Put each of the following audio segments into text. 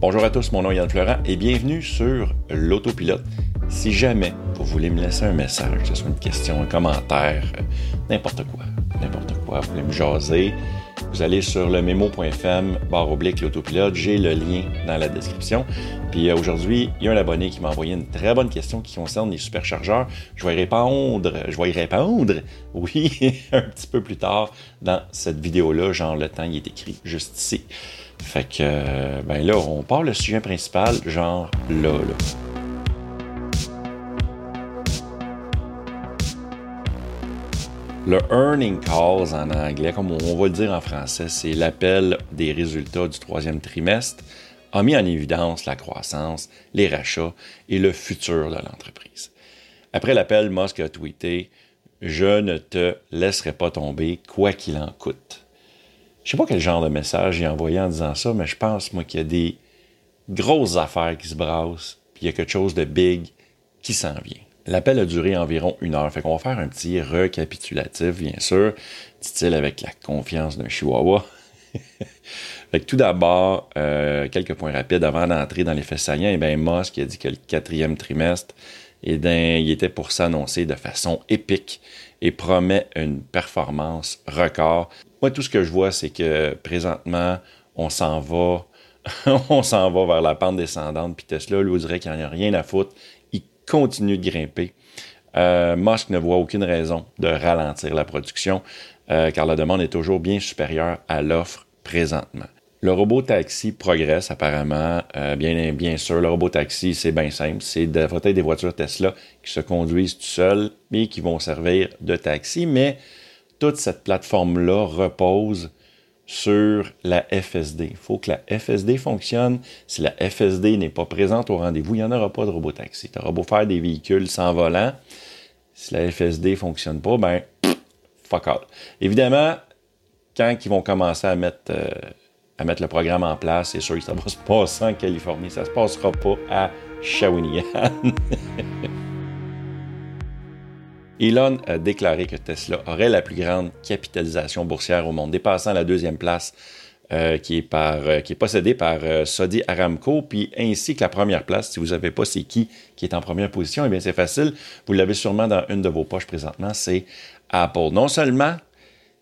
Bonjour à tous, mon nom est Yann Florent et bienvenue sur l'autopilote. Si jamais vous voulez me laisser un message, que ce soit une question, un commentaire, euh, n'importe quoi, n'importe quoi, vous voulez me jaser, vous allez sur le memo.fm barre oblique l'autopilote, j'ai le lien dans la description. Puis euh, aujourd'hui, il y a un abonné qui m'a envoyé une très bonne question qui concerne les superchargeurs. Je vais y répondre, je vais y répondre, oui, un petit peu plus tard dans cette vidéo-là, genre le temps il est écrit juste ici. Fait que, euh, ben là, on part le sujet principal, genre là, là. Le earning calls en anglais, comme on va le dire en français, c'est l'appel des résultats du troisième trimestre, a mis en évidence la croissance, les rachats et le futur de l'entreprise. Après l'appel, Musk a tweeté Je ne te laisserai pas tomber, quoi qu'il en coûte. Je sais pas quel genre de message j'ai envoyé en disant ça, mais je pense, moi, qu'il y a des grosses affaires qui se brassent, puis il y a quelque chose de big qui s'en vient. L'appel a duré environ une heure, fait qu'on va faire un petit récapitulatif, bien sûr, dit-il avec la confiance d'un chihuahua. fait tout d'abord, euh, quelques points rapides avant d'entrer dans les faits saillants. Eh bien, Musk a dit que le quatrième trimestre, eh bien, il était pour s'annoncer de façon épique et promet une performance record. Moi, tout ce que je vois, c'est que présentement, on s'en va, on s'en va vers la pente descendante. Puis Tesla, lui, dirait qu'il n'y a rien à foutre. Il continue de grimper. Euh, Musk ne voit aucune raison de ralentir la production, euh, car la demande est toujours bien supérieure à l'offre présentement. Le robot taxi progresse apparemment. Euh, bien, sûr, le robot taxi, c'est bien simple. C'est peut-être des voitures Tesla qui se conduisent tout seuls, mais qui vont servir de taxi. Mais toute cette plateforme-là repose sur la FSD. Il faut que la FSD fonctionne. Si la FSD n'est pas présente au rendez-vous, il n'y en aura pas de robot taxi. Tu auras beau faire des véhicules sans volant. Si la FSD ne fonctionne pas, ben, fuck all. Évidemment, quand ils vont commencer à mettre, euh, à mettre le programme en place, c'est sûr que ça va se passer en Californie. Ça ne se passera pas à Shawinigan. Elon a déclaré que Tesla aurait la plus grande capitalisation boursière au monde, dépassant la deuxième place euh, qui, est par, euh, par euh, Saudi Aramco, puis ainsi que la première place. Si vous n'avez pas c'est qui qui est en première position, eh bien c'est facile. Vous l'avez sûrement dans une de vos poches présentement, c'est Apple. Non seulement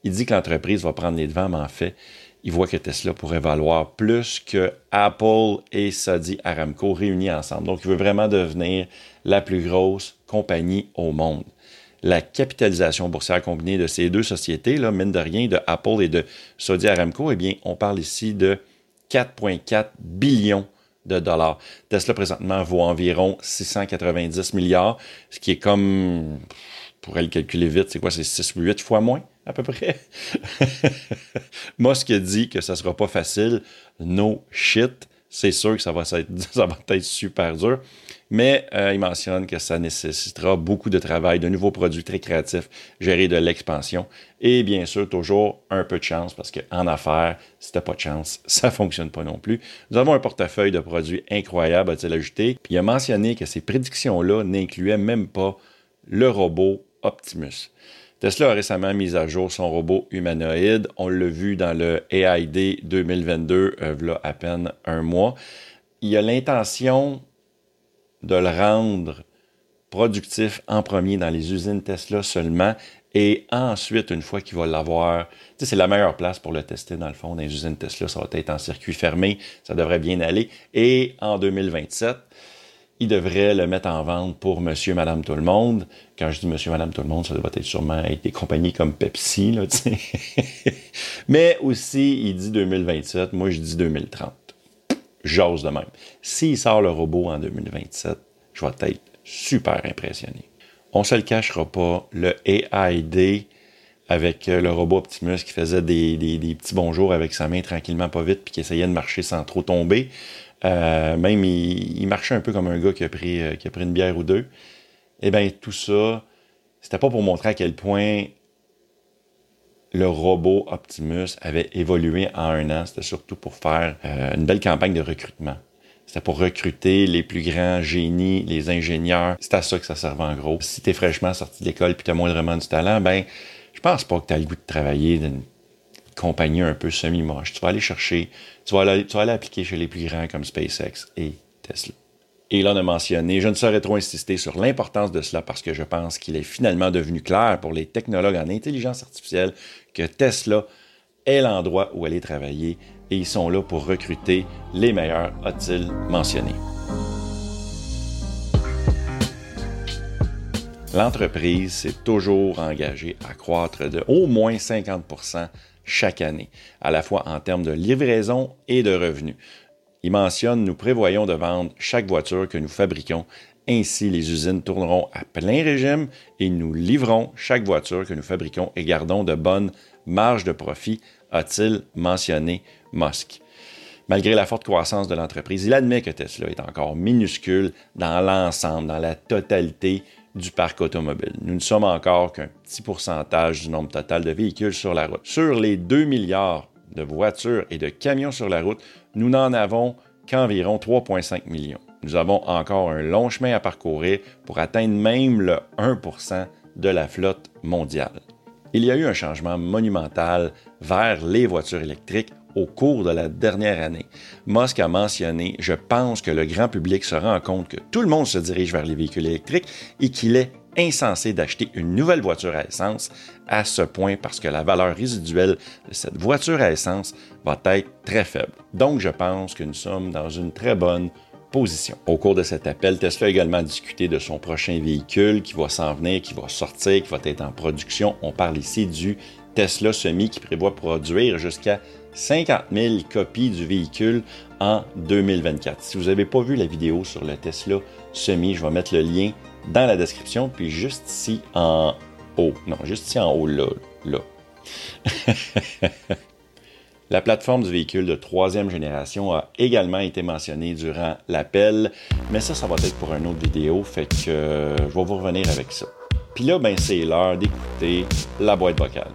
il dit que l'entreprise va prendre les devants, mais en fait, il voit que Tesla pourrait valoir plus que Apple et Saudi Aramco réunis ensemble. Donc, il veut vraiment devenir la plus grosse compagnie au monde la capitalisation boursière combinée de ces deux sociétés, là, mine de rien, de Apple et de Saudi Aramco, eh bien, on parle ici de 4,4 billions de dollars. Tesla présentement vaut environ 690 milliards, ce qui est comme, pour le calculer vite, c'est quoi, c'est 6 ou 8 fois moins à peu près? Musk dit que ça sera pas facile. No shit. C'est sûr que ça va, être, ça va être super dur mais euh, il mentionne que ça nécessitera beaucoup de travail, de nouveaux produits très créatifs, gérer de l'expansion et bien sûr toujours un peu de chance parce qu'en affaires, si t'as pas de chance, ça fonctionne pas non plus. Nous avons un portefeuille de produits incroyable, a-t-il ajouté, puis il a mentionné que ces prédictions-là n'incluaient même pas le robot Optimus. Tesla a récemment mis à jour son robot humanoïde. On l'a vu dans le AID 2022, euh, là à peine un mois. Il a l'intention de le rendre productif en premier dans les usines Tesla seulement et ensuite, une fois qu'il va l'avoir, c'est la meilleure place pour le tester dans le fond. Dans les usines Tesla, ça va être en circuit fermé, ça devrait bien aller. Et en 2027, il devrait le mettre en vente pour monsieur, madame, tout le monde. Quand je dis monsieur, madame, tout le monde, ça doit être sûrement être des compagnies comme Pepsi, là, Mais aussi, il dit 2027, moi je dis 2030 j'ose de même. S'il sort le robot en 2027, je vais être super impressionné. On se le cachera pas, le AID avec euh, le robot Optimus qui faisait des, petits bonjours avec sa main tranquillement, pas vite, puis qui essayait de marcher sans trop tomber. Euh, même, il, marchait un peu comme un gars qui a pris, euh, qui a pris une bière ou deux. Eh bien, tout ça, c'était pas pour montrer à quel point le robot Optimus avait évolué en un an. C'était surtout pour faire euh, une belle campagne de recrutement. C'était pour recruter les plus grands génies, les ingénieurs. C'est à ça que ça servait en gros. Si tu es fraîchement sorti de l'école et tu as moindrement du talent, ben je pense pas que tu as le goût de travailler compagnies un peu semi-moches. Tu vas aller chercher, tu vas aller, tu vas aller appliquer chez les plus grands comme SpaceX et Tesla. Elon a mentionné, je ne saurais trop insister sur l'importance de cela parce que je pense qu'il est finalement devenu clair pour les technologues en intelligence artificielle que Tesla est l'endroit où aller travailler et ils sont là pour recruter les meilleurs, a-t-il mentionné. L'entreprise s'est toujours engagée à croître de au moins 50 chaque année, à la fois en termes de livraison et de revenus. Il mentionne Nous prévoyons de vendre chaque voiture que nous fabriquons. Ainsi, les usines tourneront à plein régime et nous livrons chaque voiture que nous fabriquons et gardons de bonnes marges de profit, a-t-il mentionné Musk. Malgré la forte croissance de l'entreprise, il admet que Tesla est encore minuscule dans l'ensemble, dans la totalité du parc automobile. Nous ne sommes encore qu'un petit pourcentage du nombre total de véhicules sur la route. Sur les 2 milliards de voitures et de camions sur la route, nous n'en avons qu'environ 3,5 millions. Nous avons encore un long chemin à parcourir pour atteindre même le 1% de la flotte mondiale. Il y a eu un changement monumental vers les voitures électriques au cours de la dernière année. Musk a mentionné Je pense que le grand public se rend compte que tout le monde se dirige vers les véhicules électriques et qu'il est insensé d'acheter une nouvelle voiture à essence à ce point parce que la valeur résiduelle de cette voiture à essence va être très faible. Donc, je pense que nous sommes dans une très bonne Au cours de cet appel, Tesla a également discuté de son prochain véhicule qui va s'en venir, qui va sortir, qui va être en production. On parle ici du Tesla Semi qui prévoit produire jusqu'à 50 000 copies du véhicule en 2024. Si vous n'avez pas vu la vidéo sur le Tesla Semi, je vais mettre le lien dans la description, puis juste ici en haut. Non, juste ici en haut, là. La plateforme du véhicule de troisième génération a également été mentionnée durant l'appel, mais ça, ça va être pour une autre vidéo, fait que euh, je vais vous revenir avec ça. Puis là, ben, c'est l'heure d'écouter la boîte vocale.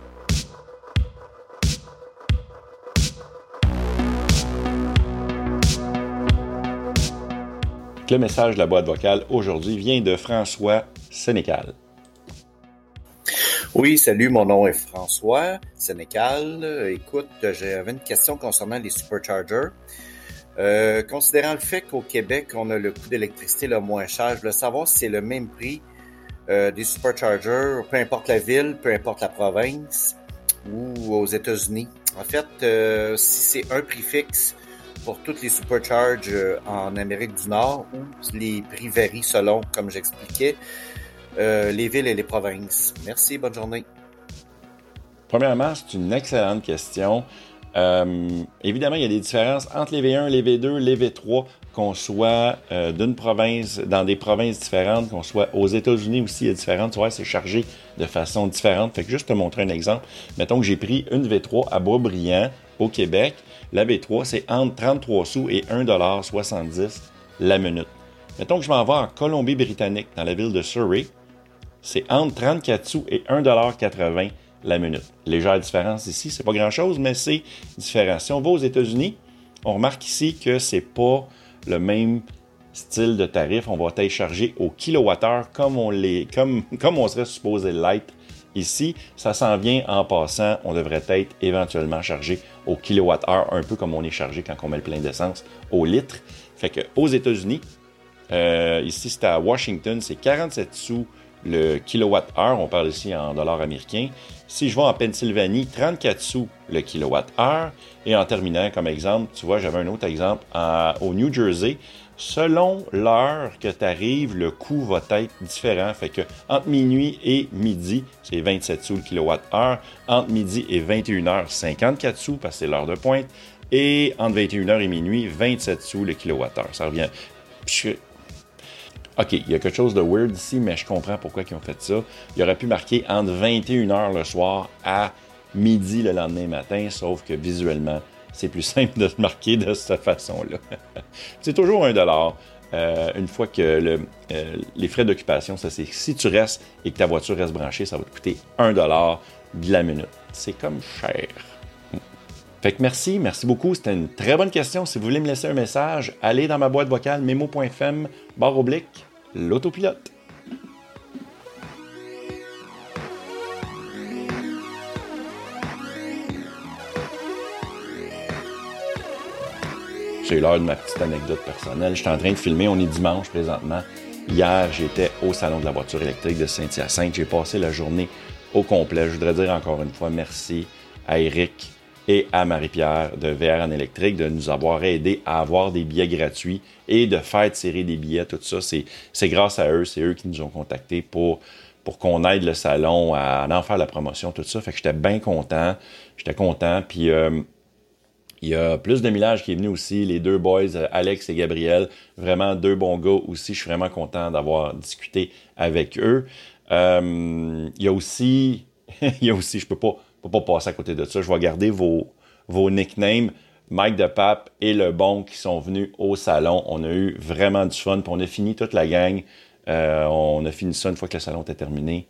Le message de la boîte vocale aujourd'hui vient de François Sénécal. Oui, salut, mon nom est François Sénécal. Écoute, j'avais une question concernant les superchargers. Euh, considérant le fait qu'au Québec, on a le coût d'électricité le moins cher, je voulais savoir si c'est le même prix euh, des superchargers, peu importe la ville, peu importe la province ou aux États-Unis. En fait, euh, si c'est un prix fixe pour toutes les supercharges euh, en Amérique du Nord où les prix varient selon, comme j'expliquais, euh, les villes et les provinces. Merci, bonne journée. Premièrement, c'est une excellente question. Euh, évidemment, il y a des différences entre les V1, les V2, les V3, qu'on soit d'une province, dans des provinces différentes, qu'on soit aux États-Unis aussi, il y a différentes. Tu vois, c'est chargé de façon différente. Fait que juste te montrer un exemple. Mettons que j'ai pris une V3 à Boisbriand, au Québec. La V3, c'est entre 33 sous et 1,70 la minute. Mettons que je m'en vais en Colombie-Britannique, dans la ville de Surrey. C'est entre 34 sous et 1,80 la minute. Légère différence ici, c'est pas grand-chose, mais c'est différent. Si on va aux États-Unis, on remarque ici que c'est pas le même style de tarif. On va être chargé au kilowattheure comme on, comme, comme on serait supposé l'être Ici, ça s'en vient en passant. On devrait être éventuellement chargé au kilowattheure, un peu comme on est chargé quand on met le plein d'essence au litre. Fait que aux États-Unis, euh, ici c'est à Washington, c'est 47 sous le kilowattheure. On parle ici en dollars américains. Si je vais en Pennsylvanie, 34 sous le kilowattheure. Et en terminant, comme exemple, tu vois, j'avais un autre exemple au New Jersey selon l'heure que tu arrives, le coût va être différent. Fait que entre minuit et midi, c'est 27 sous le kilowattheure. Entre midi et 21h, 54 sous parce que c'est l'heure de pointe. Et entre 21h et minuit, 27 sous le kilowattheure. Ça revient. OK, il y a quelque chose de weird ici, mais je comprends pourquoi ils ont fait ça. Il aurait pu marquer entre 21h le soir à midi le lendemain matin, sauf que visuellement, c'est plus simple de se marquer de cette façon-là. c'est toujours un dollar. Euh, une fois que euh, les frais d'occupation, ça c'est si tu restes et que ta voiture reste branchée, ça va te coûter un dollar de la minute. C'est comme cher. Fait que merci, merci beaucoup. C'était une très bonne question. Si vous voulez me laisser un message, allez dans ma boîte vocale memo.fm, barre oblique, l'autopilote. C'est l'heure de ma petite anecdote personnelle. Je suis en train de filmer, on est dimanche présentement. Hier, j'étais au Salon de la voiture électrique de Saint-Hyacinthe. J'ai passé la journée au complet. Je voudrais dire encore une fois merci à Eric et à Marie-Pierre de VR en électrique de nous avoir aidé à avoir des billets gratuits et de faire tirer des billets, tout ça. C'est grâce à eux, c'est eux qui nous ont contactés pour, pour qu'on aide le salon à, en faire la promotion, tout ça. Fait que j'étais bien content. J'étais content. Puis euh, il y a plus de millage qui est venu aussi, les deux boys, Alex et Gabriel, vraiment deux bons gars aussi. Je suis vraiment content d'avoir discuté avec eux. Euh, il y a aussi, il y a aussi, je peux pas, peux pas passer à côté de ça. Je vais garder vos, vos nicknames. Mike de Pape et Le Bon qui sont venus au salon. On a eu vraiment du fun. On a fini toute la gang. Euh, on a fini ça une fois que le salon était terminé.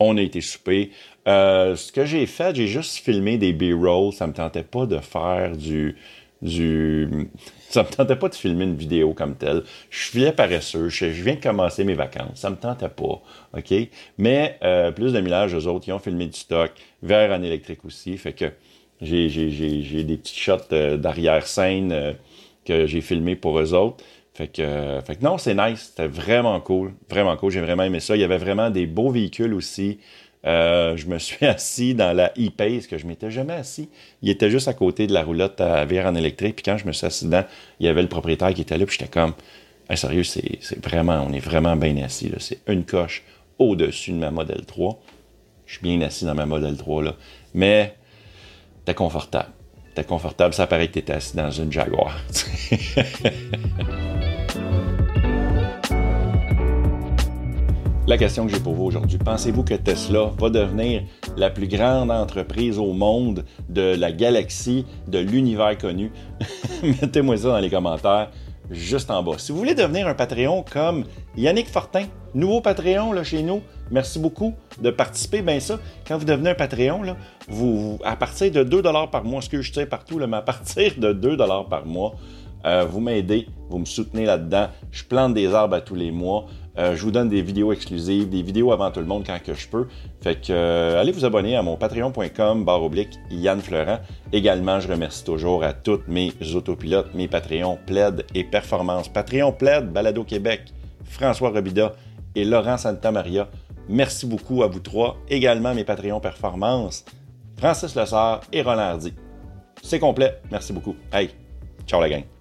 On a été souper. Euh, ce que j'ai fait, j'ai juste filmé des B-rolls. Ça me tentait pas de faire du, du. Ça me tentait pas de filmer une vidéo comme telle. Je suis paresseux. Je, viens de commencer mes vacances. Ça me tentait pas. OK? Mais euh, plus de millage, eux autres, ils ont filmé du stock. Vert en électrique aussi. Fait que j'ai, des petits shots euh, d'arrière-scène que j'ai filmé pour eux autres. Fait que, fait que non, c'est nice. C'était vraiment cool. Vraiment cool. J'ai vraiment aimé ça. Il y avait vraiment des beaux véhicules aussi. Euh, je me suis assis dans la e-pace que je m'étais jamais assis. Il était juste à côté de la roulotte à verre en électrique. Puis quand je me suis assis dedans, il y avait le propriétaire qui était là. Puis j'étais comme, sérieux, c'est, vraiment, on est vraiment bien assis. C'est une coche au-dessus de ma Model 3. Je suis bien assis dans ma Model 3 là. Mais t'es confortable. T'es confortable, ça paraît que t'étais assis dans une Jaguar. La question que j'ai pour vous aujourd'hui, pensez-vous que Tesla va devenir la plus grande entreprise au monde de la galaxie, de l'univers connu? Mettez-moi ça dans les commentaires juste en bas. Si vous voulez devenir un Patreon comme Yannick Fortin, nouveau Patreon chez nous, merci beaucoup de participer. Bien ça, quand vous devenez un Patreon, vous, à partir de 2 par mois, ce que je sais partout, là, mais à partir de 2 par mois, euh, vous m'aidez, vous me soutenez là-dedans. Je plante des arbres à tous les mois. Euh, je vous donne des vidéos exclusives, des vidéos avant tout le monde quand que je peux. Fait que euh, allez vous abonner à mon patreon.com barre oblique Yann Fleurant. Également, je remercie toujours à toutes mes autopilotes, mes Patreons Plaid et Performance. Patreon Plaid, Balado Québec, François Robida et Laurent Santamaria. Merci beaucoup à vous trois. Également mes Patreons Performance, Francis Lessard et Roland Hardy. C'est complet. Merci beaucoup. Hey, ciao la gang.